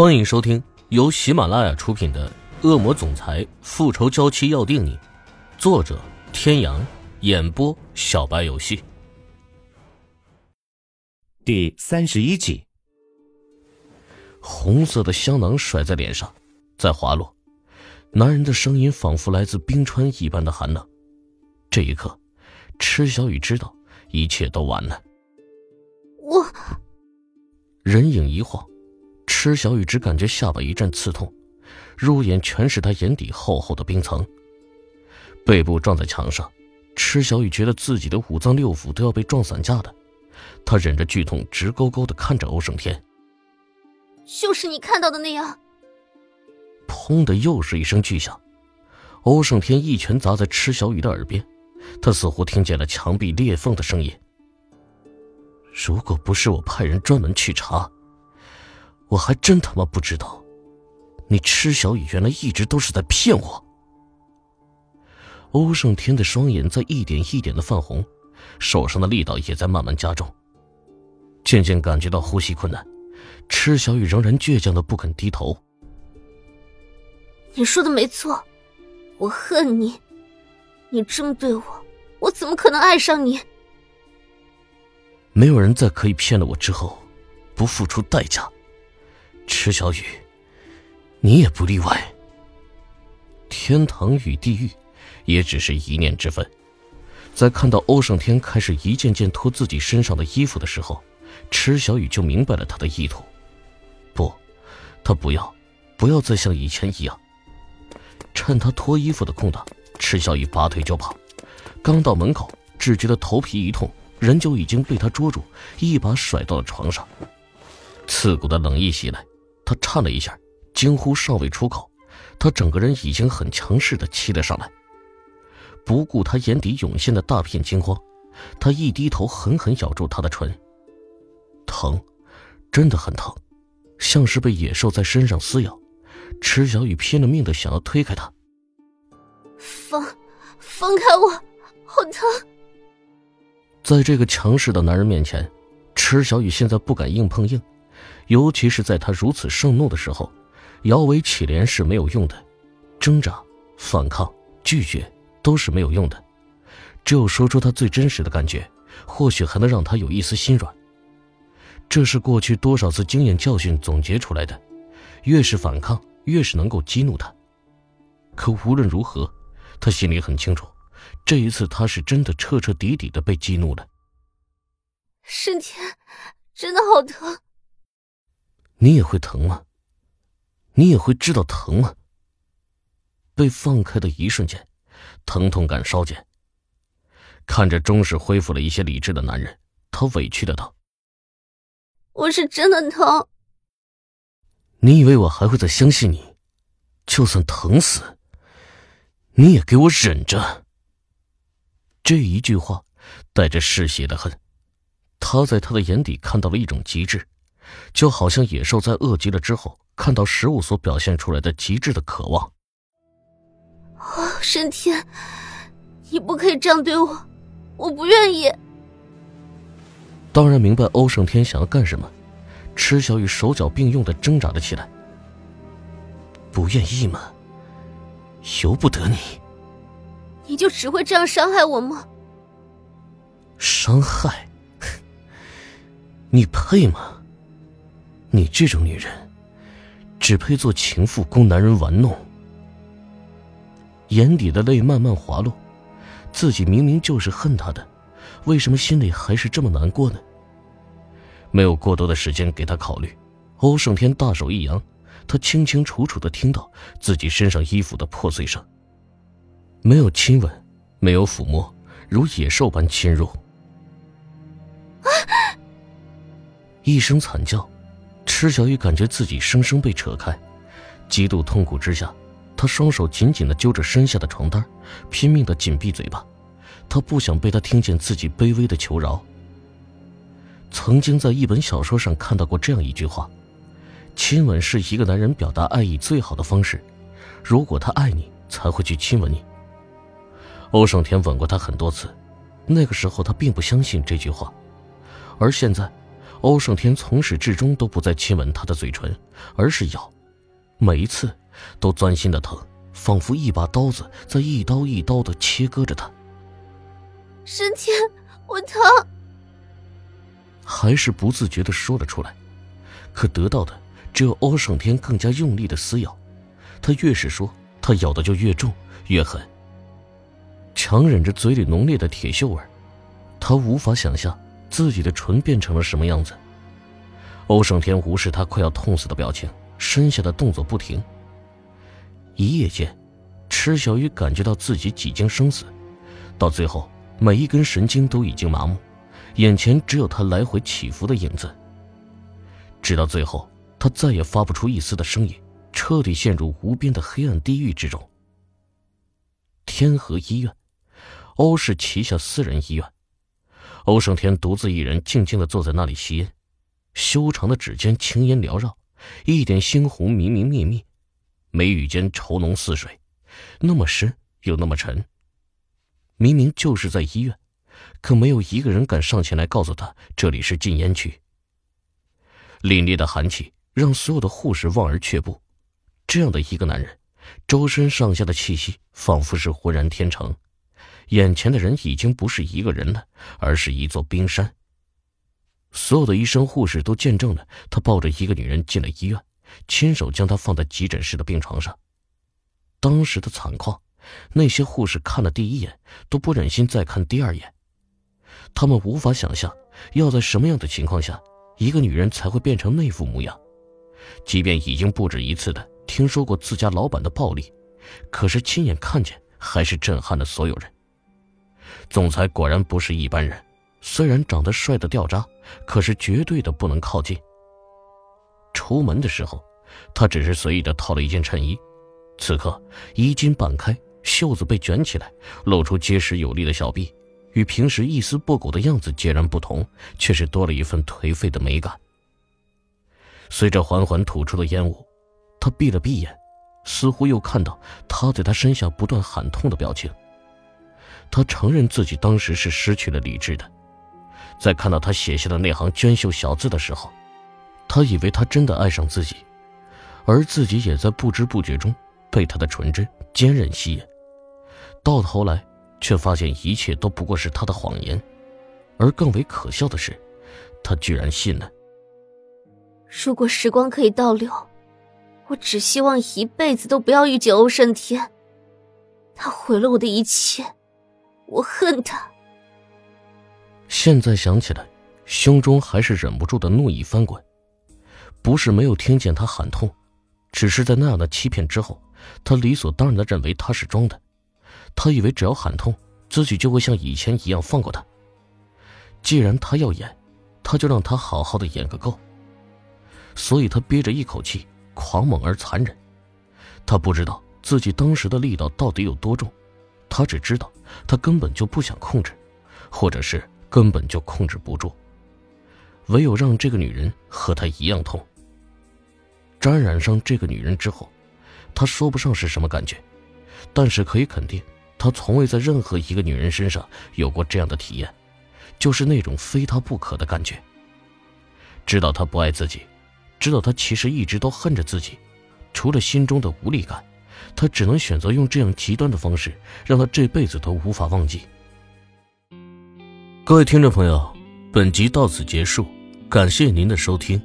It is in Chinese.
欢迎收听由喜马拉雅出品的《恶魔总裁复仇娇妻要定你》，作者：天阳，演播：小白游戏。第三十一集，红色的香囊甩在脸上，在滑落。男人的声音仿佛来自冰川一般的寒冷。这一刻，池小雨知道一切都完了。我，人影一晃。池小雨只感觉下巴一阵刺痛，入眼全是他眼底厚厚的冰层。背部撞在墙上，池小雨觉得自己的五脏六腑都要被撞散架的。他忍着剧痛，直勾勾的看着欧胜天。就是你看到的那样。砰的又是一声巨响，欧胜天一拳砸在池小雨的耳边，他似乎听见了墙壁裂缝的声音。如果不是我派人专门去查。我还真他妈不知道，你池小雨原来一直都是在骗我。欧胜天的双眼在一点一点的泛红，手上的力道也在慢慢加重。渐渐感觉到呼吸困难，池小雨仍然倔强的不肯低头。你说的没错，我恨你，你这么对我，我怎么可能爱上你？没有人在可以骗了我之后，不付出代价。池小雨，你也不例外。天堂与地狱，也只是一念之分。在看到欧胜天开始一件件脱自己身上的衣服的时候，池小雨就明白了他的意图。不，他不要，不要再像以前一样。趁他脱衣服的空档，池小雨拔腿就跑。刚到门口，只觉得头皮一痛，人就已经被他捉住，一把甩到了床上。刺骨的冷意袭来。他颤了一下，惊呼尚未出口，他整个人已经很强势的骑了上来。不顾他眼底涌现的大片惊慌，他一低头，狠狠咬住他的唇。疼，真的很疼，像是被野兽在身上撕咬。池小雨拼了命的想要推开他，放，放开我，好疼！在这个强势的男人面前，池小雨现在不敢硬碰硬。尤其是在他如此盛怒的时候，摇尾乞怜是没有用的，挣扎、反抗、拒绝都是没有用的，只有说出他最真实的感觉，或许还能让他有一丝心软。这是过去多少次经验教训总结出来的，越是反抗，越是能够激怒他。可无论如何，他心里很清楚，这一次他是真的彻彻底底的被激怒了。沈天，真的好疼。你也会疼吗？你也会知道疼吗？被放开的一瞬间，疼痛感稍减。看着终是恢复了一些理智的男人，他委屈的道：“我是真的疼。”你以为我还会再相信你？就算疼死，你也给我忍着。这一句话带着嗜血的恨，他在他的眼底看到了一种极致。就好像野兽在饿极了之后，看到食物所表现出来的极致的渴望。哦，沈天，你不可以这样对我，我不愿意。当然明白欧胜天想要干什么，池小雨手脚并用的挣扎了起来。不愿意吗？由不得你。你就只会这样伤害我吗？伤害？你配吗？你这种女人，只配做情妇，供男人玩弄。眼底的泪慢慢滑落，自己明明就是恨他的，为什么心里还是这么难过呢？没有过多的时间给他考虑，欧胜天大手一扬，他清清楚楚的听到自己身上衣服的破碎声。没有亲吻，没有抚摸，如野兽般侵入。啊一声惨叫。施小雨感觉自己生生被扯开，极度痛苦之下，她双手紧紧的揪着身下的床单，拼命的紧闭嘴巴，他不想被他听见自己卑微的求饶。曾经在一本小说上看到过这样一句话：“亲吻是一个男人表达爱意最好的方式，如果他爱你，才会去亲吻你。”欧胜天吻过他很多次，那个时候他并不相信这句话，而现在。欧胜天从始至终都不再亲吻她的嘴唇，而是咬，每一次都钻心的疼，仿佛一把刀子在一刀一刀的切割着她。申天，我疼。还是不自觉的说了出来，可得到的只有欧胜天更加用力的撕咬。他越是说，他咬的就越重越狠。强忍着嘴里浓烈的铁锈味，他无法想象自己的唇变成了什么样子。欧胜天无视他快要痛死的表情，身下的动作不停。一夜间，池小雨感觉到自己几经生死，到最后每一根神经都已经麻木。眼前只有他来回起伏的影子。直到最后，他再也发不出一丝的声音，彻底陷入无边的黑暗地狱之中。天河医院，欧氏旗下私人医院，欧胜天独自一人静静的坐在那里吸烟，修长的指尖青烟缭绕，一点猩红明明灭灭，眉宇间愁浓似水，那么深又那么沉。明明就是在医院。可没有一个人敢上前来告诉他这里是禁烟区。凛冽的寒气让所有的护士望而却步。这样的一个男人，周身上下的气息仿佛是浑然天成，眼前的人已经不是一个人了，而是一座冰山。所有的医生护士都见证了他抱着一个女人进了医院，亲手将她放在急诊室的病床上。当时的惨况，那些护士看了第一眼都不忍心再看第二眼。他们无法想象，要在什么样的情况下，一个女人才会变成那副模样。即便已经不止一次的听说过自家老板的暴力，可是亲眼看见还是震撼了所有人。总裁果然不是一般人，虽然长得帅的掉渣，可是绝对的不能靠近。出门的时候，他只是随意的套了一件衬衣，此刻衣襟半开，袖子被卷起来，露出结实有力的小臂。与平时一丝不苟的样子截然不同，却是多了一份颓废的美感。随着缓缓吐出的烟雾，他闭了闭眼，似乎又看到他在他身下不断喊痛的表情。他承认自己当时是失去了理智的，在看到他写下的那行娟秀小字的时候，他以为他真的爱上自己，而自己也在不知不觉中被他的纯真坚韧吸引。到头来。却发现一切都不过是他的谎言，而更为可笑的是，他居然信了。如果时光可以倒流，我只希望一辈子都不要遇见欧胜天。他毁了我的一切，我恨他。现在想起来，胸中还是忍不住的怒意翻滚。不是没有听见他喊痛，只是在那样的欺骗之后，他理所当然的认为他是装的。他以为只要喊痛，自己就会像以前一样放过他。既然他要演，他就让他好好的演个够。所以他憋着一口气，狂猛而残忍。他不知道自己当时的力道到底有多重，他只知道他根本就不想控制，或者是根本就控制不住。唯有让这个女人和他一样痛。沾染上这个女人之后，他说不上是什么感觉，但是可以肯定。他从未在任何一个女人身上有过这样的体验，就是那种非他不可的感觉。知道他不爱自己，知道他其实一直都恨着自己，除了心中的无力感，他只能选择用这样极端的方式，让他这辈子都无法忘记。各位听众朋友，本集到此结束，感谢您的收听。